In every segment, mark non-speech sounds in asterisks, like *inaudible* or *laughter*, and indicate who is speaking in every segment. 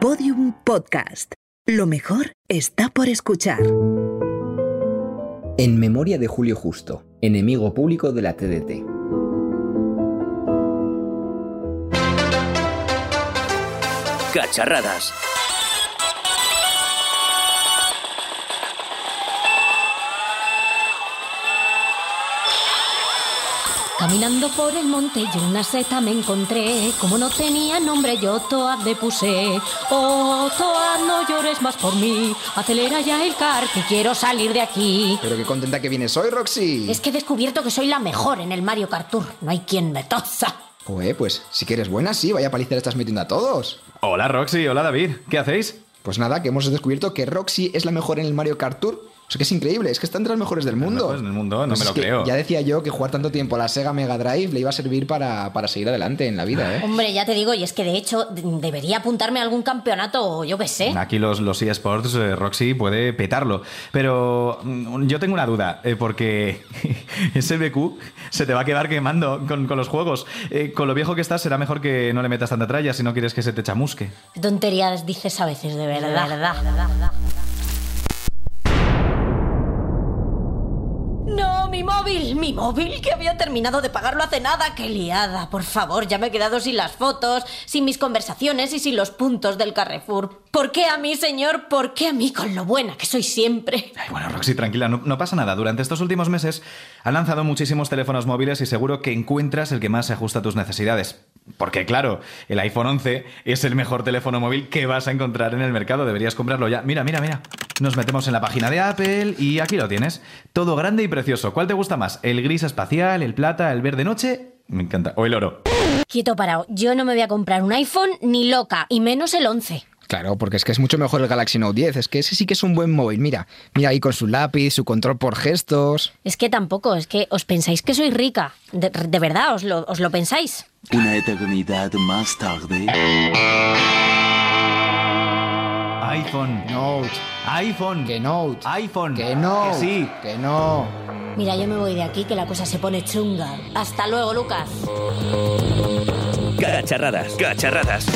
Speaker 1: Podium Podcast. Lo mejor está por escuchar.
Speaker 2: En memoria de Julio Justo, enemigo público de la TDT.
Speaker 3: Cacharradas.
Speaker 4: Caminando por el monte yo una seta me encontré Como no tenía nombre yo Toad le puse Oh, Toad, no llores más por mí Acelera ya el car que quiero salir de aquí
Speaker 5: Pero qué contenta que vienes hoy, Roxy.
Speaker 4: Es que he descubierto que soy la mejor en el Mario Kart Tour No hay quien me toza
Speaker 5: Oye, pues si que eres buena, sí, vaya paliza le estás metiendo a todos.
Speaker 6: Hola Roxy, hola David, ¿qué hacéis?
Speaker 5: Pues nada, que hemos descubierto que Roxy es la mejor en el Mario Kart Tour. O sea que es increíble, es que está entre las mejores del mundo.
Speaker 6: mejores del mundo, no
Speaker 5: Pues
Speaker 6: me
Speaker 5: es
Speaker 6: lo creo.
Speaker 5: Ya decía yo que jugar tanto tiempo a la Sega Mega Drive le iba a servir para, para seguir adelante en la vida, ¿eh?
Speaker 4: Hombre, ya te digo, y es que de hecho debería apuntarme a algún campeonato o yo qué sé
Speaker 6: Aquí los, los eSports, eh, Roxy puede petarlo. Pero mm, yo tengo una duda, eh, porque *laughs* ese BQ se te va a quedar quemando con, con los juegos. Eh, con lo viejo que estás, será mejor que no le metas tanta tralla si no quieres que se te chamusque.
Speaker 4: Tonterías dices a veces, de verdad. No, mi móvil, mi móvil, que había terminado de pagarlo hace nada. ¡Qué liada! Por favor, ya me he quedado sin las fotos, sin mis conversaciones y sin los puntos del Carrefour. ¿Por qué a mí, señor? ¿Por qué a mí con lo buena que soy siempre?
Speaker 6: Ay, bueno, Roxy, tranquila, no, no pasa nada. Durante estos últimos meses han lanzado muchísimos teléfonos móviles y seguro que encuentras el que más se ajusta a tus necesidades. Porque claro, el iPhone 11 es el mejor teléfono móvil que vas a encontrar en el mercado. Deberías comprarlo ya. Mira, mira, mira. Nos metemos en la página de Apple y aquí lo tienes. Todo grande y precioso. ¿Cuál te gusta más? ¿El gris espacial, el plata, el verde noche? Me encanta. O el oro.
Speaker 4: Quieto parado, yo no me voy a comprar un iPhone ni loca, y menos el 11.
Speaker 5: Claro, porque es que es mucho mejor el Galaxy Note 10. Es que ese sí que es un buen móvil. Mira, mira ahí con su lápiz, su control por gestos.
Speaker 4: Es que tampoco, es que os pensáis que soy rica. De, de verdad, os lo, os lo pensáis.
Speaker 3: Una eternidad más tarde.
Speaker 6: iPhone.
Speaker 5: Note,
Speaker 6: iPhone.
Speaker 5: que Note,
Speaker 6: iPhone.
Speaker 5: que no,
Speaker 6: Que sí.
Speaker 5: que no.
Speaker 4: Mira, yo me voy de aquí que la cosa se pone chunga. Hasta luego, Lucas.
Speaker 3: Cacharradas. Cacharradas.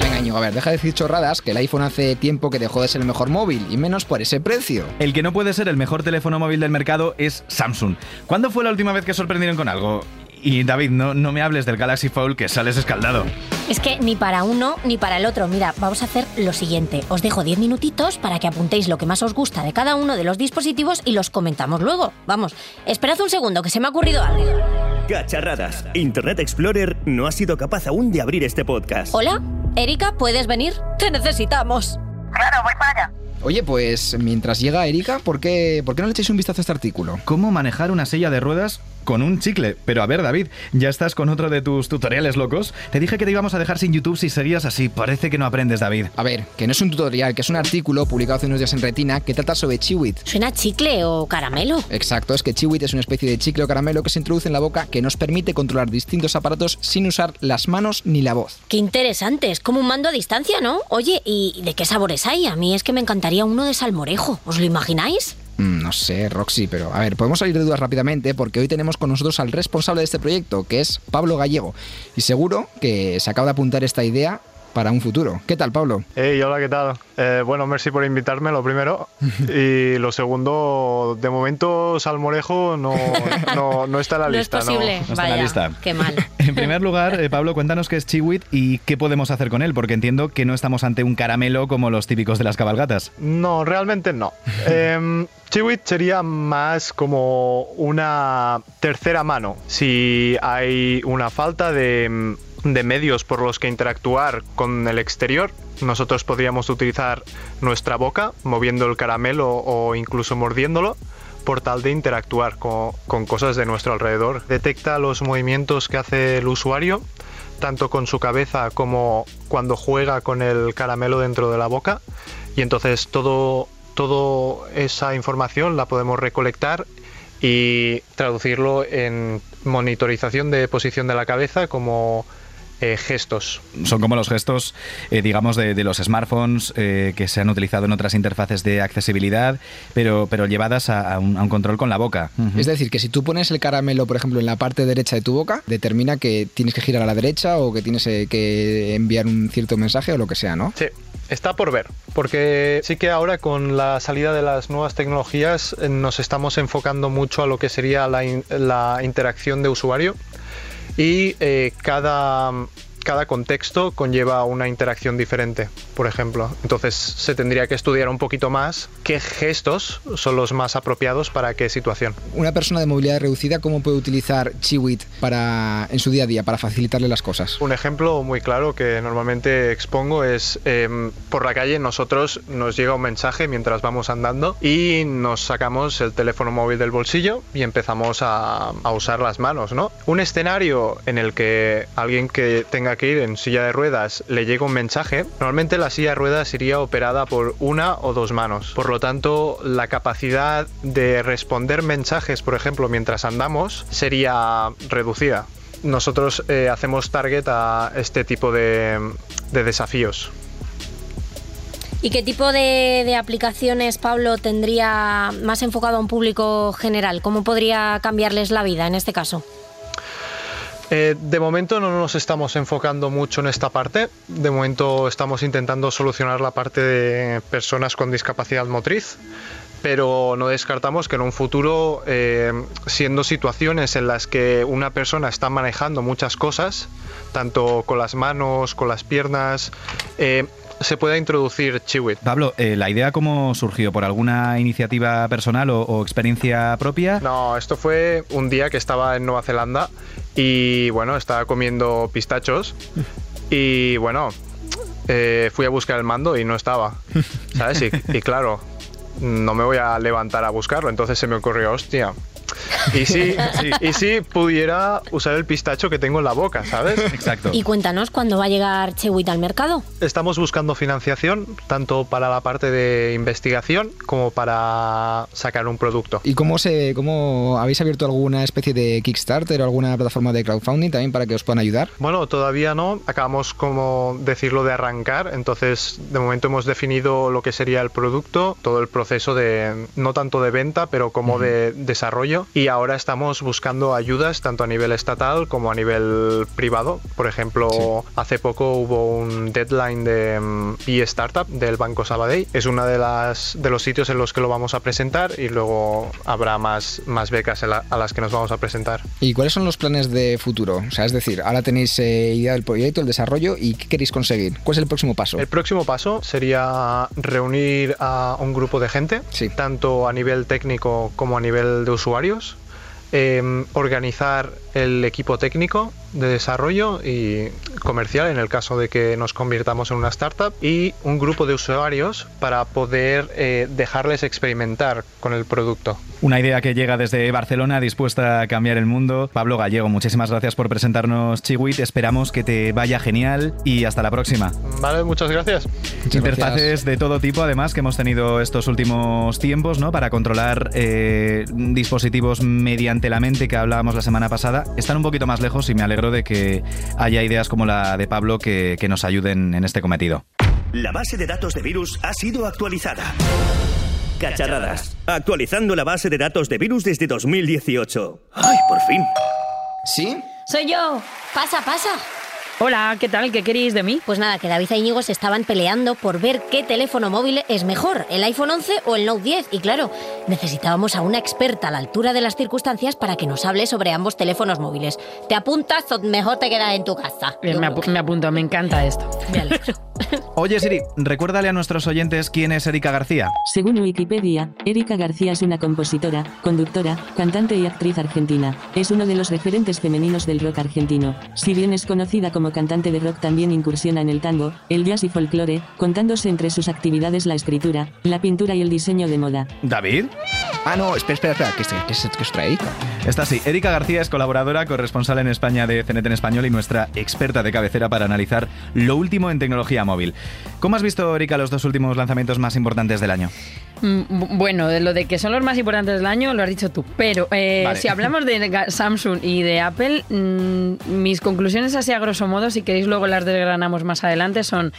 Speaker 5: Venga, Íñigo, a ver, deja de decir chorradas, que el iPhone hace tiempo que dejó de ser el mejor móvil, y menos por ese precio.
Speaker 6: El que no puede ser el mejor teléfono móvil del mercado es Samsung. ¿Cuándo fue la última vez que sorprendieron con algo? Y David, no, no me hables del Galaxy Fold que sales escaldado.
Speaker 4: Es que ni para uno ni para el otro. Mira, vamos a hacer lo siguiente. Os dejo 10 minutitos para que apuntéis lo que más os gusta de cada uno de los dispositivos y los comentamos luego. Vamos, esperad un segundo, que se me ha ocurrido algo.
Speaker 3: Cacharradas. Internet Explorer no ha sido capaz aún de abrir este podcast.
Speaker 4: Hola, Erika, ¿puedes venir? Te necesitamos.
Speaker 5: Oye, pues mientras llega Erika, ¿por qué, ¿por qué no le echáis un vistazo a este artículo?
Speaker 6: ¿Cómo manejar una silla de ruedas con un chicle? Pero a ver, David, ¿ya estás con otro de tus tutoriales locos? Te dije que te íbamos a dejar sin YouTube si seguías así. Parece que no aprendes, David.
Speaker 5: A ver, que no es un tutorial, que es un artículo publicado hace unos días en Retina que trata sobre Chiwit.
Speaker 4: ¿Suena chicle o caramelo?
Speaker 5: Exacto, es que Chiwit es una especie de chicle o caramelo que se introduce en la boca que nos permite controlar distintos aparatos sin usar las manos ni la voz.
Speaker 4: Qué interesante, es como un mando a distancia, ¿no? Oye, ¿y de qué sabores hay? A mí es que me encantaría uno de salmorejo. ¿Os lo imagináis?
Speaker 5: Mm, no sé, Roxy, pero a ver, podemos salir de dudas rápidamente porque hoy tenemos con nosotros al responsable de este proyecto, que es Pablo Gallego. Y seguro que se acaba de apuntar esta idea para un futuro. ¿Qué tal, Pablo?
Speaker 7: Hey, hola, ¿qué tal? Eh, bueno, merci por invitarme, lo primero. *laughs* Y lo segundo, de momento Salmorejo no, *laughs* no, no está en la
Speaker 4: no es
Speaker 7: lista.
Speaker 4: posible.
Speaker 6: No está en la
Speaker 4: Vaya,
Speaker 6: lista.
Speaker 4: qué mal. *laughs*
Speaker 6: En primer lugar, eh, Pablo, cuéntanos qué es Chiwit y qué podemos hacer con él, porque entiendo que no estamos ante un caramelo como los típicos de las cabalgatas.
Speaker 7: No, realmente no. Em, Chiwit sería más como una tercera mano. Si hay una falta de, de medios por los que interactuar con el exterior, nosotros podríamos utilizar nuestra boca moviendo el caramelo o incluso mordiéndolo por tal de interactuar con, con cosas de nuestro alrededor. Detecta los movimientos que hace el usuario, tanto con su cabeza como cuando juega con el caramelo dentro de la boca. Y entonces todo, toda esa información la podemos recolectar y traducirlo en monitorización de posición de la cabeza como eh, gestos.
Speaker 6: Son como los gestos, eh, digamos, de, de los smartphones eh, que se han utilizado en otras interfaces de accesibilidad, pero, pero llevadas a, a un, a un control con la boca.
Speaker 5: Es decir, que si tú pones el caramelo, por ejemplo, en la parte derecha de tu boca, determina que tienes que girar a la derecha o que tienes eh, que enviar un cierto mensaje o lo que sea, ¿no?
Speaker 7: Sí, está por ver, porque sí que ahora con la salida de las nuevas tecnologías nos estamos enfocando mucho a lo que sería la, in- la interacción de usuario y eh, cada, cada contexto conlleva una interacción diferente, por ejemplo. Entonces se tendría que estudiar un poquito más qué gestos son los más apropiados para qué situación.
Speaker 5: Una persona de movilidad reducida, ¿cómo puede utilizar Chiwit para, en su día a día para facilitarle las cosas?
Speaker 7: Un ejemplo muy claro que normalmente expongo es em, por la calle nosotros nos llega un mensaje mientras vamos andando y nos sacamos el teléfono móvil del bolsillo y empezamos a, a usar las manos, ¿no? Un escenario en el que alguien que tenga que ir en silla de ruedas le llega un mensaje, normalmente la silla de ruedas iría operada por una o dos manos. Por lo tanto, la capacidad de responder mensajes, por ejemplo, mientras andamos, sería reducida nosotros eh, hacemos target a este tipo de, de desafíos.
Speaker 4: ¿Y qué tipo de, de aplicaciones, Pablo, tendría más enfocado a un público general? ¿Cómo podría cambiarles la vida en este caso?
Speaker 7: Eh, de momento no nos estamos enfocando mucho en esta parte. De momento estamos intentando solucionar la parte de personas con discapacidad motriz. Pero no descartamos que en un futuro, eh, siendo situaciones en las que una persona está manejando muchas cosas, tanto con las manos, con las piernas, eh, se pueda introducir Chiwit.
Speaker 6: Pablo, eh, ¿la idea cómo surgió? ¿Por alguna iniciativa personal o, o experiencia propia?
Speaker 7: No, esto fue un día que estaba en Nueva Zelanda y bueno, estaba comiendo pistachos y bueno, eh, fui a buscar el mando y no estaba, ¿sabes? Y, y claro, no me voy a levantar a buscarlo, entonces se me ocurrió, hostia. Y si, y si pudiera usar el pistacho que tengo en la boca, ¿sabes?
Speaker 6: Exacto.
Speaker 4: Y cuéntanos cuándo va a llegar Chewit al mercado.
Speaker 7: Estamos buscando financiación tanto para la parte de investigación como para sacar un producto.
Speaker 5: ¿Y cómo, se, cómo habéis abierto alguna especie de Kickstarter o alguna plataforma de crowdfunding también para que os puedan ayudar?
Speaker 7: Bueno, todavía no. Acabamos, como decirlo, de arrancar. Entonces, de momento hemos definido lo que sería el producto, todo el proceso de, no tanto de venta, pero como de desarrollo. Y ahora estamos buscando ayudas tanto a nivel estatal como a nivel privado. Por ejemplo, hace poco hubo un deadline de mm, e-startup del Banco Sabadell. Es una de las de los sitios en los que lo vamos a presentar y luego habrá más, más becas la- a las que nos vamos a presentar.
Speaker 5: ¿Y cuáles son los planes de futuro? O sea, es decir, ahora tenéis eh, idea del proyecto, el desarrollo y qué queréis conseguir. ¿Cuál es el próximo paso?
Speaker 7: El próximo paso sería reunir a un grupo de gente,
Speaker 5: Sí.
Speaker 7: tanto a nivel técnico como a nivel de em, organizar el equipo técnico de desarrollo y comercial en el caso de que nos convirtamos en una startup y un grupo de usuarios para poder eh, dejarles experimentar con el producto.
Speaker 6: Una idea que llega desde Barcelona, dispuesta a cambiar el mundo. Pablo Gallego, muchísimas gracias por presentarnos Chiwit. Esperamos que te vaya genial y hasta la próxima.
Speaker 7: Vale, muchas gracias.
Speaker 5: Muchas
Speaker 6: Interfaces
Speaker 5: gracias.
Speaker 6: de todo tipo, además, que hemos tenido estos últimos tiempos, ¿no? Para controlar eh, dispositivos mediante la mente que hablábamos la semana pasada. Están un poquito más lejos y me alegro de que haya ideas como la de Pablo que, que nos ayuden en este cometido.
Speaker 3: La base de datos de virus ha sido actualizada. Cacharradas. Actualizando la base de datos de virus desde 2018. ¡Ay, por fin!
Speaker 5: ¿Sí?
Speaker 4: Soy yo. Pasa, pasa.
Speaker 8: Hola, ¿qué tal? ¿Qué queréis de mí?
Speaker 4: Pues nada, que David e Íñigo se estaban peleando por ver qué teléfono móvil es mejor, el iPhone 11 o el Note 10. Y claro, necesitábamos a una experta a la altura de las circunstancias para que nos hable sobre ambos teléfonos móviles. ¿Te apuntas o mejor te quedas en tu casa?
Speaker 8: Eh, me, apu- me apunto, me encanta esto.
Speaker 4: Me alegro. *laughs*
Speaker 6: Oye Siri, recuérdale a nuestros oyentes quién es Erika García.
Speaker 9: Según Wikipedia, Erika García es una compositora, conductora, cantante y actriz argentina. Es uno de los referentes femeninos del rock argentino. Si bien es conocida como cantante de rock, también incursiona en el tango, el jazz y folclore, contándose entre sus actividades la escritura, la pintura y el diseño de moda.
Speaker 6: David.
Speaker 5: Ah, no, espera, espera, espera. ¿Qué, es- qué, es- qué os trae?
Speaker 6: Está así. Erika García es colaboradora, corresponsal en España de CNT en Español y nuestra experta de cabecera para analizar lo último en tecnología móvil. ¿Cómo has visto, Erika, los dos últimos lanzamientos más importantes del año?
Speaker 8: Mm, bu- Bueno, de lo de que son los más importantes del año lo has dicho tú. Pero eh,
Speaker 6: Vale.
Speaker 8: si hablamos de Samsung y de Apple, mm, mis conclusiones así a grosso modo, si queréis luego las desgranamos más adelante, son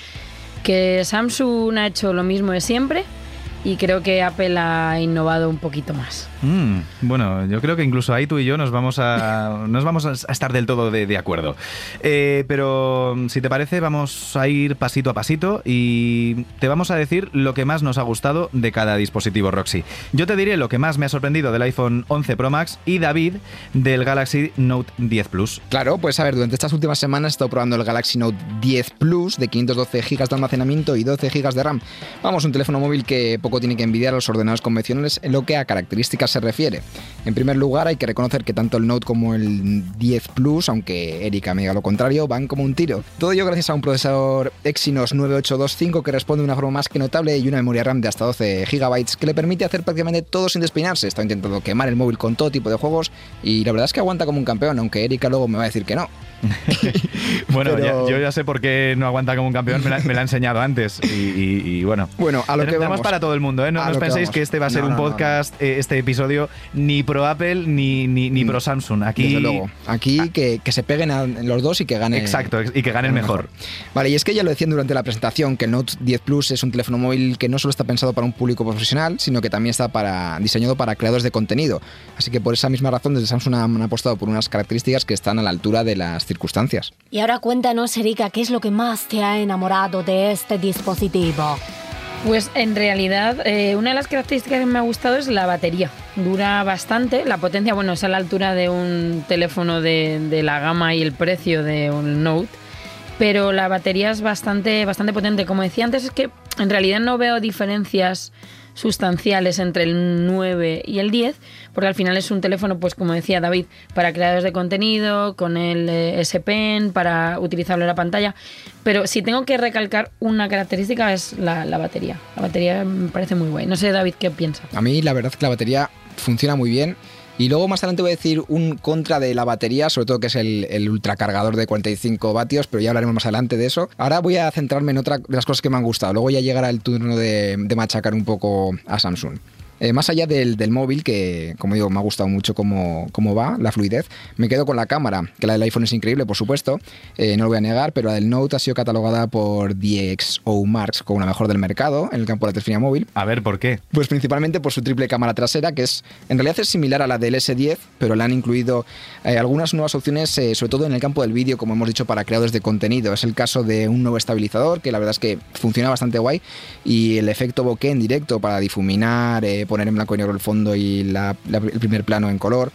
Speaker 8: que Samsung ha hecho lo mismo de siempre, y creo que Apple ha innovado un poquito más.
Speaker 6: Mm, bueno, yo creo que incluso ahí tú y yo nos vamos a, *laughs* nos vamos a estar del todo de, de acuerdo. Eh, pero si te parece, vamos a ir pasito a pasito y te vamos a decir lo que más nos ha gustado de cada dispositivo Roxy. Yo te diré lo que más me ha sorprendido del iPhone 11 Pro Max y David del Galaxy Note 10 Plus.
Speaker 5: Claro, pues a ver, durante estas últimas semanas he estado probando el Galaxy Note 10 Plus de 512 GB de almacenamiento y 12 GB de RAM. Vamos, un teléfono móvil que poco tiene que envidiar a los ordenadores convencionales en lo que a características se refiere. En primer lugar, hay que reconocer que tanto el Note como el 10 Plus, aunque Erika me diga lo contrario, van como un tiro. Todo ello gracias a un procesador Exynos 9825 que responde de una forma más que notable y una memoria RAM de hasta 12 GB que le permite hacer prácticamente todo sin despeinarse. Está intentando quemar el móvil con todo tipo de juegos y la verdad es que aguanta como un campeón, aunque Erika luego me va a decir que no. *laughs*
Speaker 6: bueno,
Speaker 5: Pero-
Speaker 6: ya- yo ya sé por qué no aguanta como un campeón, me la, me la ha enseñado antes. Y, y- y bueno,
Speaker 5: Bueno, a lo que vamos.
Speaker 6: para todo el mundo, ¿eh? No, os
Speaker 5: que
Speaker 6: penséis que este va a ser
Speaker 5: No,
Speaker 6: un
Speaker 5: no,
Speaker 6: podcast, eh, este episodio, ni pro Apple ni, ni, ni pro Samsung. Aquí,
Speaker 5: Desde luego. Aquí que, que se peguen a los dos y que gane.
Speaker 6: Exacto, y que gane el mejor.
Speaker 5: Vale, y es que ya lo decían durante la presentación que el Note 10 Plus es un teléfono móvil que no solo está pensado para un público profesional, sino que también está para, diseñado para creadores de contenido. Así que por esa misma razón desde Samsung han apostado por unas características que están a la altura de las circunstancias.
Speaker 4: Y ahora cuéntanos, Erika, ¿qué es lo que más te ha enamorado de este dispositivo?
Speaker 8: Pues en realidad, eh, una de las características que me ha gustado es la batería. Dura bastante, la potencia, bueno, es a la altura de un teléfono de, de la gama y el precio de un Note, pero la batería es bastante, bastante potente. Como decía antes, es que en realidad no veo diferencias sustanciales entre el 9 y el 10, porque al final es un teléfono, pues como decía David, para creadores de contenido, con el eh, S Pen, para utilizarlo en la pantalla. Pero si tengo que recalcar una característica es la, la batería. La batería me parece muy guay. No sé, David, ¿qué piensa?
Speaker 5: A mí la verdad es que la batería funciona muy bien. Y luego más adelante voy a decir un contra de la batería, sobre todo que es el, el ultracargador de 45 vatios, pero ya hablaremos más adelante de eso. Ahora voy a centrarme en otra de las cosas que me han gustado. Luego ya llegará el turno de, de machacar un poco a Samsung. Eh, más allá del, del móvil, que como digo, me ha gustado mucho cómo, cómo va, la fluidez, me quedo con la cámara, que la del iPhone es increíble, por supuesto, eh, no lo voy a negar, pero la del Note ha sido catalogada por DxO Marks como la mejor del mercado en el campo de la telefonía móvil.
Speaker 6: A ver, ¿por qué?
Speaker 5: Pues principalmente por su triple cámara trasera, que es en realidad es similar a la del S10, pero le han incluido eh, algunas nuevas opciones, sobre todo en el campo del vídeo, como hemos dicho, para creadores de contenido. Es el caso de un nuevo estabilizador, que la verdad es que funciona bastante guay, y el efecto bokeh en directo para difuminar, eh, poner en blanco y negro el fondo y la- el primer plano en color.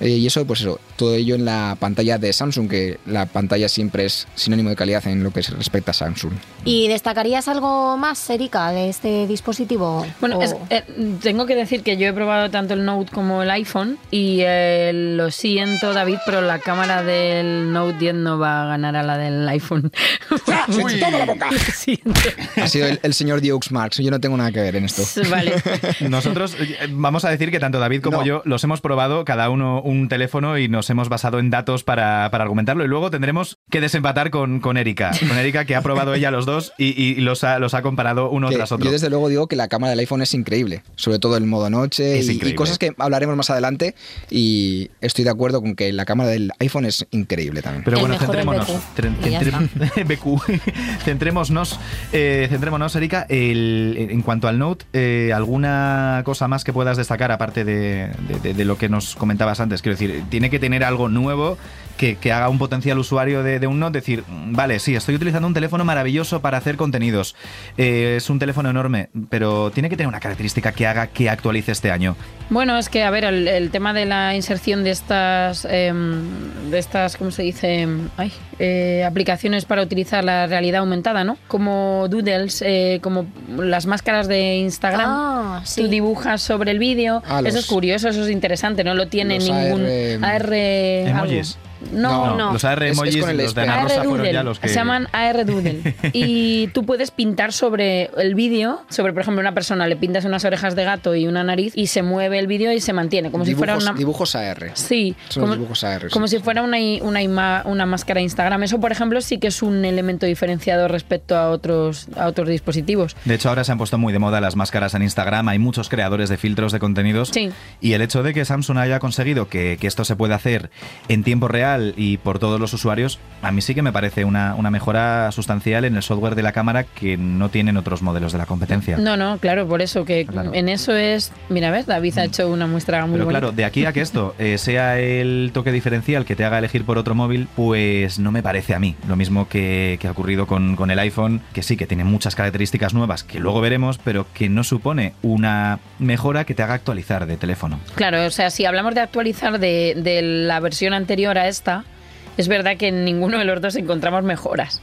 Speaker 5: Eh, y eso, pues eso, todo ello en la pantalla de Samsung, que la pantalla siempre es sinónimo de calidad en lo que se respecta a Samsung.
Speaker 4: ¿Y destacarías algo más, Erika, de este dispositivo?
Speaker 8: Bueno,
Speaker 4: O-
Speaker 8: es- eh, tengo que decir que yo he probado tanto el Note como el iPhone y eh, lo siento, David, pero la cámara del Note 10 no va a ganar a la del iPhone. *laughs* Lo siento. *laughs*
Speaker 5: Ha sido el, el señor Dukes Marks, yo no tengo nada que ver en esto.
Speaker 8: Vale. *laughs*
Speaker 6: Nosotros eh, vamos a decir que tanto David como
Speaker 5: No.
Speaker 6: yo los hemos probado, cada uno un teléfono y nos hemos basado en datos para, para argumentarlo. Y luego tendremos que desempatar con, con Erika. Con Erika, que ha probado ella los dos y, y los, ha, los ha comparado uno
Speaker 5: Que
Speaker 6: tras otro.
Speaker 5: Yo desde luego digo que la cámara del iPhone es increíble, sobre todo el modo noche
Speaker 6: Es
Speaker 5: y, cosas que hablaremos más adelante y estoy de acuerdo con que la cámara del iPhone es increíble también.
Speaker 6: Pero
Speaker 4: El
Speaker 6: bueno, centrémonos.
Speaker 4: BQ. *laughs*
Speaker 6: Centrémonos, eh, centrémonos, Erika, el- en cuanto al Note, eh, ¿alguna cosa más que puedas destacar aparte de, de- de- de lo que nos comentabas antes? Quiero decir, tiene que tener algo nuevo que, que haga un potencial usuario de, de un Note decir, "Mm, vale, sí, estoy utilizando un teléfono maravilloso para hacer contenidos. Eh, es un teléfono enorme, pero tiene que tener una característica que haga que actualice este año.
Speaker 8: Bueno, es que, a ver, el, el tema de la inserción de estas, em, de estas, ¿cómo se dice? Ay, eh, aplicaciones para utilizar la realidad aumentada, ¿no? Como Doodles, eh, como las máscaras de Instagram.
Speaker 4: Ah, sí.
Speaker 8: Tú dibujas sobre el vídeo.
Speaker 5: Ah,
Speaker 8: eso es curioso, eso es interesante. No lo tiene
Speaker 5: los
Speaker 8: ningún
Speaker 5: AR,
Speaker 8: AR.
Speaker 6: Emojis.
Speaker 8: algo. No, no.
Speaker 6: Los AR
Speaker 5: Es- es
Speaker 6: emojis,
Speaker 5: con el
Speaker 6: los de. Ana Rosa fueron ya los que...
Speaker 8: Se llaman AR Doodle. *laughs* y tú puedes pintar sobre el vídeo, sobre, por ejemplo, una persona, le pintas unas orejas de gato y una nariz y se mueve el vídeo y se mantiene, como si fuera
Speaker 5: dibujos,
Speaker 8: una...
Speaker 5: dibujos AR.
Speaker 8: Sí,
Speaker 5: Son
Speaker 8: como,
Speaker 5: los dibujos AR. sí.
Speaker 8: como si fuera una, una, ima- una máscara de Instagram. Eso, por ejemplo, sí que es un elemento diferenciado respecto a otros, a otros dispositivos.
Speaker 6: De hecho, ahora se han puesto muy de moda las máscaras en Instagram. Hay muchos creadores de filtros de contenidos.
Speaker 8: Sí.
Speaker 6: Y el hecho de que Samsung haya conseguido que, que esto se pueda hacer en tiempo real general y por todos los usuarios, a mí sí que me parece una, una mejora sustancial en el software de la cámara que no tienen otros modelos de la competencia.
Speaker 8: No, no, claro, por eso que
Speaker 6: Claro.
Speaker 8: en eso es. Mira, ¿ves? David ha hecho una muestra muy
Speaker 6: Pero
Speaker 8: bonita.
Speaker 6: claro, de aquí a que esto eh, sea el toque diferencial que te haga elegir por otro móvil, pues no me parece a mí. Lo mismo que, que ha ocurrido con, con el iPhone, que sí, que tiene muchas características nuevas que luego veremos, pero que no supone una mejora que te haga actualizar de teléfono.
Speaker 8: Claro, o sea, si hablamos de actualizar de, de la versión anterior a esta, es verdad que en ninguno de los dos encontramos mejoras.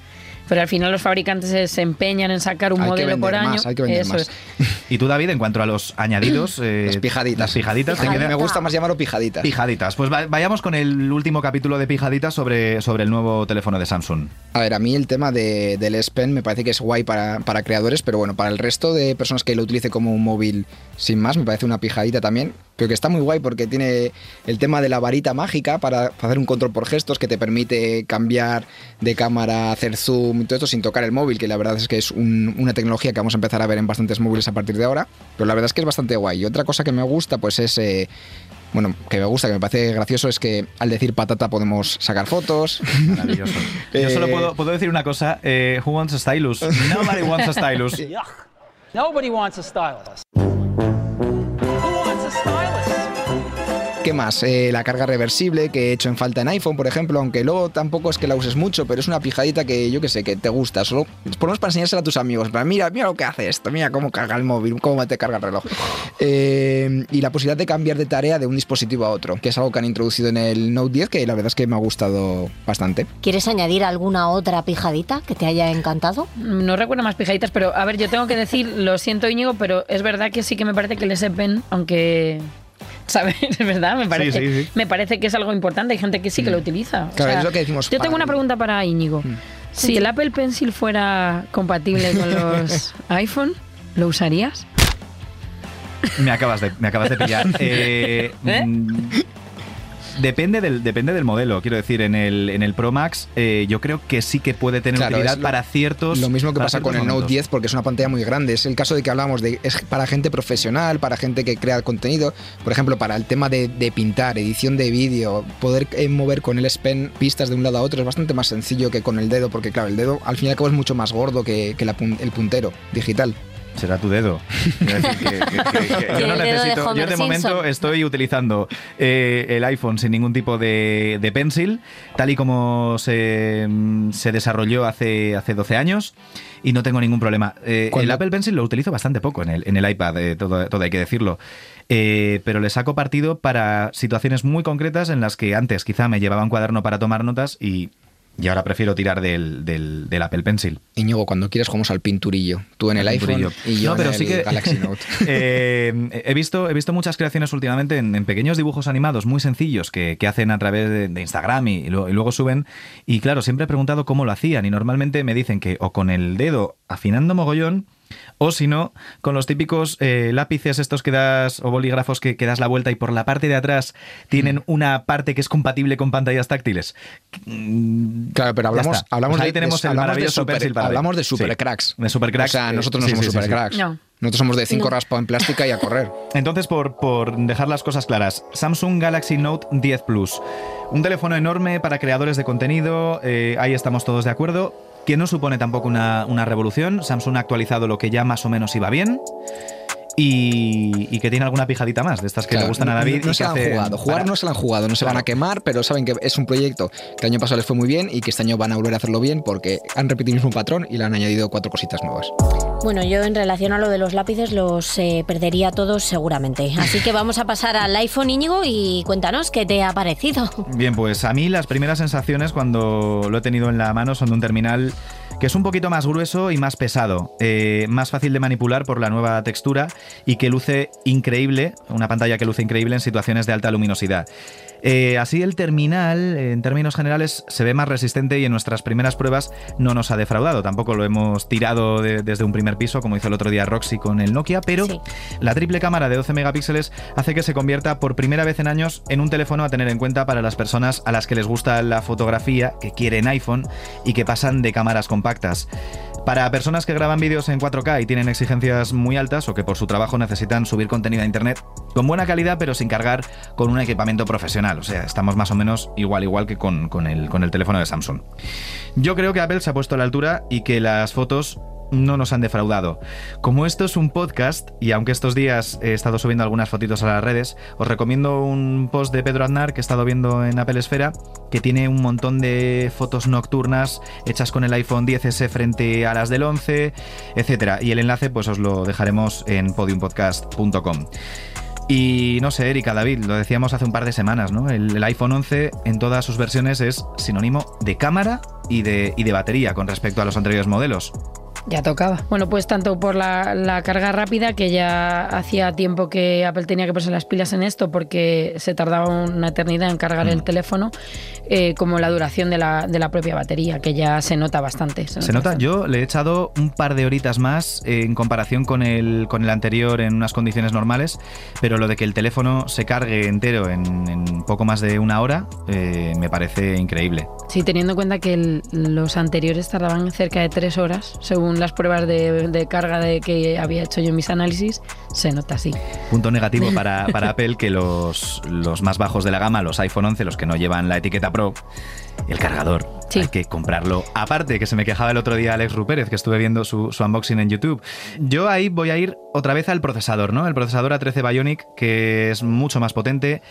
Speaker 8: Pero al final los fabricantes se, empeñan en sacar un
Speaker 5: Hay que
Speaker 8: modelo por
Speaker 5: vender
Speaker 8: año.
Speaker 5: más, hay que vender
Speaker 8: Eso
Speaker 5: más.
Speaker 8: es. *laughs*
Speaker 6: Y tú, David, en cuanto a los añadidos... eh,
Speaker 5: Las pijaditas.
Speaker 6: Las pijaditas.
Speaker 5: me gusta más llamarlo pijaditas.
Speaker 6: Pijaditas. Pues va- vayamos con el último capítulo de Pijaditas sobre, sobre el nuevo teléfono de Samsung.
Speaker 5: A ver, a mí el tema de- del S Pen me parece que es guay para, para creadores, pero bueno, para el resto de personas que lo utilice como un móvil sin más, me parece una pijadita también. Pero que está muy guay porque tiene el tema de la varita mágica para hacer un control por gestos que te permite cambiar de cámara, hacer zoom y todo esto sin tocar el móvil, que la verdad es que es un- una tecnología que vamos a empezar a ver en bastantes móviles a partir de ahora. Pero la verdad es que es bastante guay. Y otra cosa que me gusta, pues es. eh, bueno, que me gusta, que me parece gracioso, es que al decir patata podemos sacar fotos. *laughs*
Speaker 6: Maravilloso. Yo
Speaker 5: Eh,
Speaker 6: solo puedo, puedo decir una cosa. eh, who wants a stylus? *laughs* Nobody wants a stylus.
Speaker 10: Nobody wants a stylus.
Speaker 5: ¿Qué más? Eh, la carga reversible que he hecho en falta en iPhone, por ejemplo, aunque luego tampoco es que la uses mucho, pero es una pijadita que yo que sé, que te gusta. Solo, por para enseñársela a tus amigos. Para, mira, mira lo que hace esto, mira cómo carga el móvil, cómo te carga el reloj. Eh, y la posibilidad de cambiar de tarea de un dispositivo a otro, que es algo que han introducido en el Note 10, que la verdad es que me ha gustado bastante.
Speaker 4: ¿Quieres añadir alguna otra pijadita que te haya encantado?
Speaker 8: No recuerdo más pijaditas, pero a ver, yo tengo que decir, lo siento Íñigo, pero es verdad que sí que me parece que el S Pen, aunque ¿sabes? *laughs* Es verdad, me parece,
Speaker 5: sí, sí.
Speaker 8: me parece que es algo importante, hay gente que sí que lo utiliza. O
Speaker 5: Claro,
Speaker 8: sea,
Speaker 5: es lo que decimos,
Speaker 8: Yo tengo una pregunta para Íñigo. Si el Apple Pencil fuera compatible con los *laughs* iPhone, ¿lo usarías?
Speaker 6: Me acabas de, me acabas de pillar. *laughs* Eh, mm, Depende del, depende del modelo, quiero decir, en el, en el Pro Max eh, yo creo que sí que puede tener
Speaker 5: Claro,
Speaker 6: utilidad
Speaker 5: lo-
Speaker 6: para ciertos
Speaker 5: Lo mismo que pasa con el Note
Speaker 6: momentos.
Speaker 5: 10 porque es una pantalla muy grande. Es el caso de que hablábamos de es para gente profesional, para gente que crea contenido. Por ejemplo, para el tema de, de pintar, edición de vídeo, poder eh, mover con el S Pen pistas de un lado a otro es bastante más sencillo que con el dedo, porque claro, el dedo al fin y al cabo es mucho más gordo que, que la pun- el puntero digital.
Speaker 6: Será tu dedo. Quiero decir que- que- que- que *laughs* yo no
Speaker 4: de
Speaker 6: necesito. yo de momento
Speaker 4: Simpson.
Speaker 6: estoy utilizando eh, el iPhone sin ningún tipo de, de pencil, tal y como se, se desarrolló hace, hace 12 años. Y no tengo ningún problema. Eh, el Apple Pencil lo utilizo bastante poco en el, en el iPad, eh, todo, todo hay que decirlo. Eh, pero le saco partido para situaciones muy concretas en las que antes quizá me llevaba un cuaderno para tomar notas y, y ahora prefiero tirar del, del- del Apple Pencil.
Speaker 5: Íñigo, cuando quieras jugamos al pinturillo. Tú en el iPhone y yo
Speaker 6: No, pero
Speaker 5: en
Speaker 6: sí
Speaker 5: el
Speaker 6: que-
Speaker 5: Galaxy *laughs* Note.
Speaker 6: Eh, he, visto, he visto muchas creaciones últimamente en, en pequeños dibujos animados muy sencillos que, que hacen a través de, de Instagram y, y luego, y luego suben. Y claro, siempre he preguntado cómo lo hacían y normalmente me dicen que o con el dedo afinando mogollón o si no, con los típicos eh, lápices estos que das o bolígrafos que, que das la vuelta y por la parte de atrás
Speaker 5: Mm.
Speaker 6: tienen una parte que es compatible con pantallas táctiles.
Speaker 5: Claro, pero hablamos, hablamos
Speaker 6: Pues ahí
Speaker 5: de,
Speaker 6: tenemos
Speaker 5: de-
Speaker 6: el
Speaker 5: hablamos de
Speaker 6: maravilloso
Speaker 5: super, hablamos de super
Speaker 6: Sí.
Speaker 5: cracks.
Speaker 6: De super cracks.
Speaker 5: O sea, nosotros no
Speaker 6: sí,
Speaker 5: somos
Speaker 6: sí, sí,
Speaker 5: super
Speaker 6: sí.
Speaker 5: cracks.
Speaker 8: No.
Speaker 5: Nosotros somos de cinco
Speaker 8: No.
Speaker 5: raspados en plástica y a correr. *laughs*
Speaker 6: Entonces, por, por dejar las cosas claras, Samsung Galaxy Note 10 Plus. Un teléfono enorme para creadores de contenido, eh, ahí estamos todos de acuerdo, que no supone tampoco una, una revolución. Samsung ha actualizado lo que ya más o menos iba bien. Y, y que tiene alguna pijadita más de estas que
Speaker 5: Claro,
Speaker 6: le gustan a
Speaker 5: no-
Speaker 6: David.
Speaker 5: No,
Speaker 6: y
Speaker 5: se la han jugado. Jugar
Speaker 6: para-
Speaker 5: no se la han jugado, no se van a quemar, pero saben que es un proyecto que el año pasado les fue muy bien y que este año van a volver a hacerlo bien porque han repetido el mismo patrón y le han añadido cuatro cositas nuevas.
Speaker 4: Bueno, yo en relación a lo de los lápices los eh, perdería todos seguramente. Así que vamos a pasar al iPhone Íñigo y cuéntanos qué te ha parecido.
Speaker 6: Bien, pues a mí las primeras sensaciones cuando lo he tenido en la mano son de un terminal que es un poquito más grueso y más pesado, eh, más fácil de manipular por la nueva textura y que luce increíble, una pantalla que luce increíble en situaciones de alta luminosidad. Eh, así el terminal, en términos generales, se ve más resistente y en nuestras primeras pruebas no nos ha defraudado. Tampoco lo hemos tirado de- desde un primer piso, como hizo el otro día Roxy con el Nokia, pero
Speaker 4: Sí.
Speaker 6: la triple cámara de 12 megapíxeles hace que se convierta por primera vez en años en un teléfono a tener en cuenta para las personas a las que les gusta la fotografía, que quieren iPhone y que pasan de cámaras compactas. Para personas que graban vídeos en 4K y tienen exigencias muy altas o que por su trabajo necesitan subir contenido a internet con buena calidad pero sin cargar con un equipamiento profesional. O sea, estamos más o menos igual igual que con, con el, con el teléfono de Samsung. Yo creo que Apple se ha puesto a la altura y que las fotos no nos han defraudado. Como esto es un podcast, y aunque estos días he estado subiendo algunas fotitos a las redes, os recomiendo un post de Pedro Aznar que he estado viendo en Apple Esfera, que tiene un montón de fotos nocturnas hechas con el iPhone 10S frente a las del 11, etc. Y el enlace pues os lo dejaremos en podiumpodcast.com. Y no sé, Erika, David, lo decíamos hace un par de semanas, ¿no? El, el iPhone 11 en todas sus versiones es sinónimo de cámara y de, y de batería con respecto a los anteriores modelos.
Speaker 8: Ya tocaba. Bueno, pues tanto por la, la, carga rápida, que ya hacía tiempo que Apple tenía que ponerse las pilas en esto porque se tardaba una eternidad en cargar mm. el teléfono, eh, como la duración de la, de la, propia batería, que ya se nota bastante.
Speaker 6: Se, se nota, yo le he echado un par de horitas más eh, en comparación con el, con el anterior en unas condiciones normales, pero lo de que el teléfono se cargue entero en, en poco más de una hora eh, me parece increíble.
Speaker 8: Sí, teniendo en cuenta que el, los anteriores tardaban cerca de tres horas, según las pruebas de, de, carga de que había hecho yo en mis análisis, se nota así.
Speaker 6: Punto negativo *laughs* para, para Apple que los, los más bajos de la gama, los iPhone 11, los que no llevan la etiqueta Pro, el cargador. Sí. Hay que comprarlo. Aparte, que se me quejaba el otro día Alex Rupérez, que estuve viendo su, su, unboxing en YouTube. Yo ahí voy a ir otra vez al procesador, ¿no? El procesador A13 Bionic, que es mucho más potente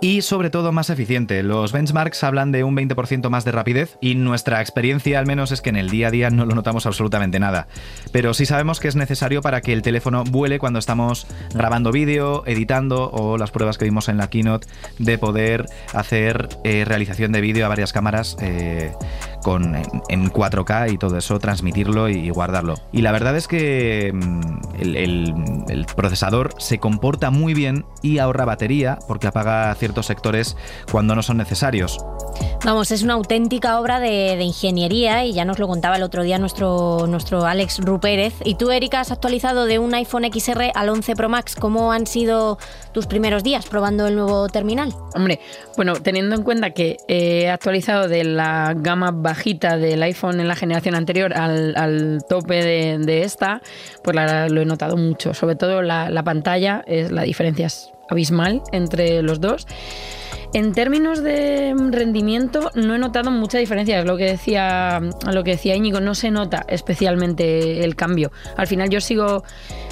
Speaker 6: y sobre todo más eficiente. Los benchmarks hablan de un 20% más de rapidez y nuestra experiencia al menos es que en el día a día no lo notamos absolutamente nada. Pero sí sabemos que es necesario para que el teléfono vuele cuando estamos grabando vídeo, editando o las pruebas que vimos en la keynote de poder hacer eh, realización de vídeo a varias cámaras eh, con, en, en, 4K y todo eso, transmitirlo y, guardarlo. Y la verdad es que mm, el, el, el procesador se comporta muy bien y ahorra batería porque apaga ciertos sectores cuando no son necesarios.
Speaker 4: Vamos, es una auténtica obra de, de, ingeniería y ya nos lo contaba el otro día nuestro, nuestro Alex Rupérez. Y tú, Erika, has actualizado de un iPhone XR al 11 Pro Max. ¿Cómo han sido tus primeros días probando el nuevo terminal?
Speaker 8: Hombre, bueno, teniendo en cuenta que he actualizado de la gama del iPhone en la generación anterior al, al tope de, de, esta, pues la, lo he notado mucho. Sobre todo la, la pantalla, es, la diferencia es abismal entre los dos. En términos de rendimiento no he notado mucha diferencia, es lo que decía, lo que decía Íñigo, no se nota especialmente el cambio. Al final yo sigo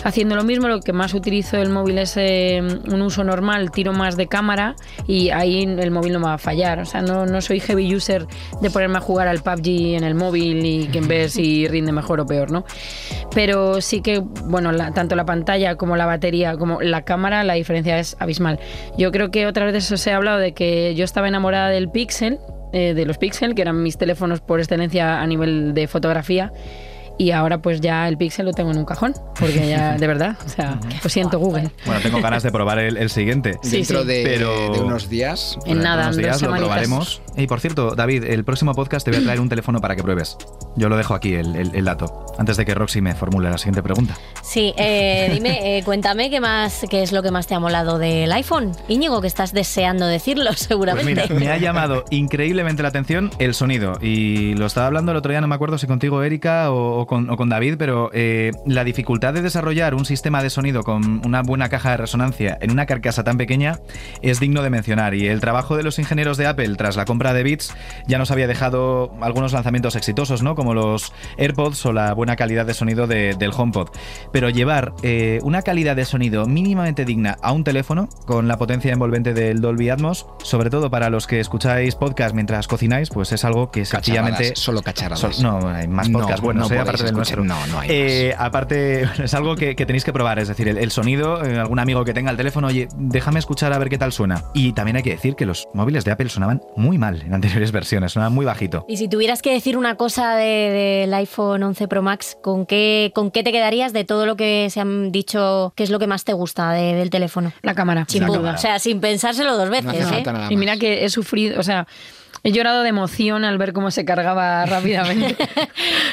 Speaker 8: haciendo lo mismo, lo que más utilizo el móvil es eh, un uso normal, tiro más de cámara y ahí el móvil no me va a fallar. O sea, no, no soy heavy user de ponerme a jugar al PUBG en el móvil y que ver si rinde mejor o peor, ¿no? Pero sí que, bueno, tanto la pantalla como la batería, como la cámara, la diferencia es abismal. Yo creo que otras veces os he hablado de que yo estaba enamorada del Pixel, eh, de los Pixel, que eran mis teléfonos por excelencia a nivel de fotografía y ahora pues ya el Pixel lo tengo en un cajón, porque ya, *laughs* de verdad, o sea, lo siento Google.
Speaker 6: Bueno, tengo ganas de probar el, el siguiente.
Speaker 5: Sí, Dentro sí. De, pero... de, unos días.
Speaker 8: En nada,
Speaker 6: unos días
Speaker 8: lo
Speaker 6: probaremos. Y por cierto, David, el próximo podcast te voy a traer un teléfono para que pruebes. Yo lo dejo aquí, el, el, el dato, antes de que Roxy me formule la siguiente pregunta.
Speaker 4: Sí, eh, *laughs* dime, eh, cuéntame qué más, qué es lo que más te ha molado del iPhone. Íñigo, que estás deseando decirlo, *laughs* seguramente.
Speaker 6: Pues mira, me ha llamado increíblemente la atención el sonido. Y lo estaba hablando el otro día, no me acuerdo si contigo, Erika, o, o, con, o con, David, pero eh, la dificultad de desarrollar un sistema de sonido con una buena caja de resonancia en una carcasa tan pequeña es digno de mencionar. Y el trabajo de los ingenieros de Apple tras la compra de Beats ya nos había dejado algunos lanzamientos exitosos, ¿no? Como los AirPods o la buena calidad de sonido de, del HomePod. Pero llevar eh, una calidad de sonido mínimamente digna a un teléfono con la potencia envolvente del Dolby Atmos, sobre todo para los que escucháis podcast mientras cocináis, pues es algo que sencillamente...
Speaker 5: Solo cacharadas.
Speaker 6: So, no, hay más podcasts no, buenos,
Speaker 5: no
Speaker 6: ¿eh? aparte del nuestro.
Speaker 5: No, no hay
Speaker 6: eh, aparte, *laughs* es algo que, que, tenéis que probar, es decir, el, el sonido, eh, algún amigo que tenga el teléfono, oye, déjame escuchar a ver qué tal suena. Y también hay que decir que los móviles de Apple sonaban muy mal en anteriores versiones, muy bajito.
Speaker 4: Y si tuvieras que decir una cosa del de, iPhone 11 Pro Max, ¿con qué, ¿con qué te quedarías de todo lo que se han dicho que es lo que más te gusta de, del teléfono?
Speaker 8: La cámara.
Speaker 4: Sin duda. O sea, sin pensárselo dos veces.
Speaker 5: No
Speaker 4: ¿eh?
Speaker 8: Y mira que he sufrido, o sea He llorado de emoción al ver cómo se cargaba *laughs* rápidamente.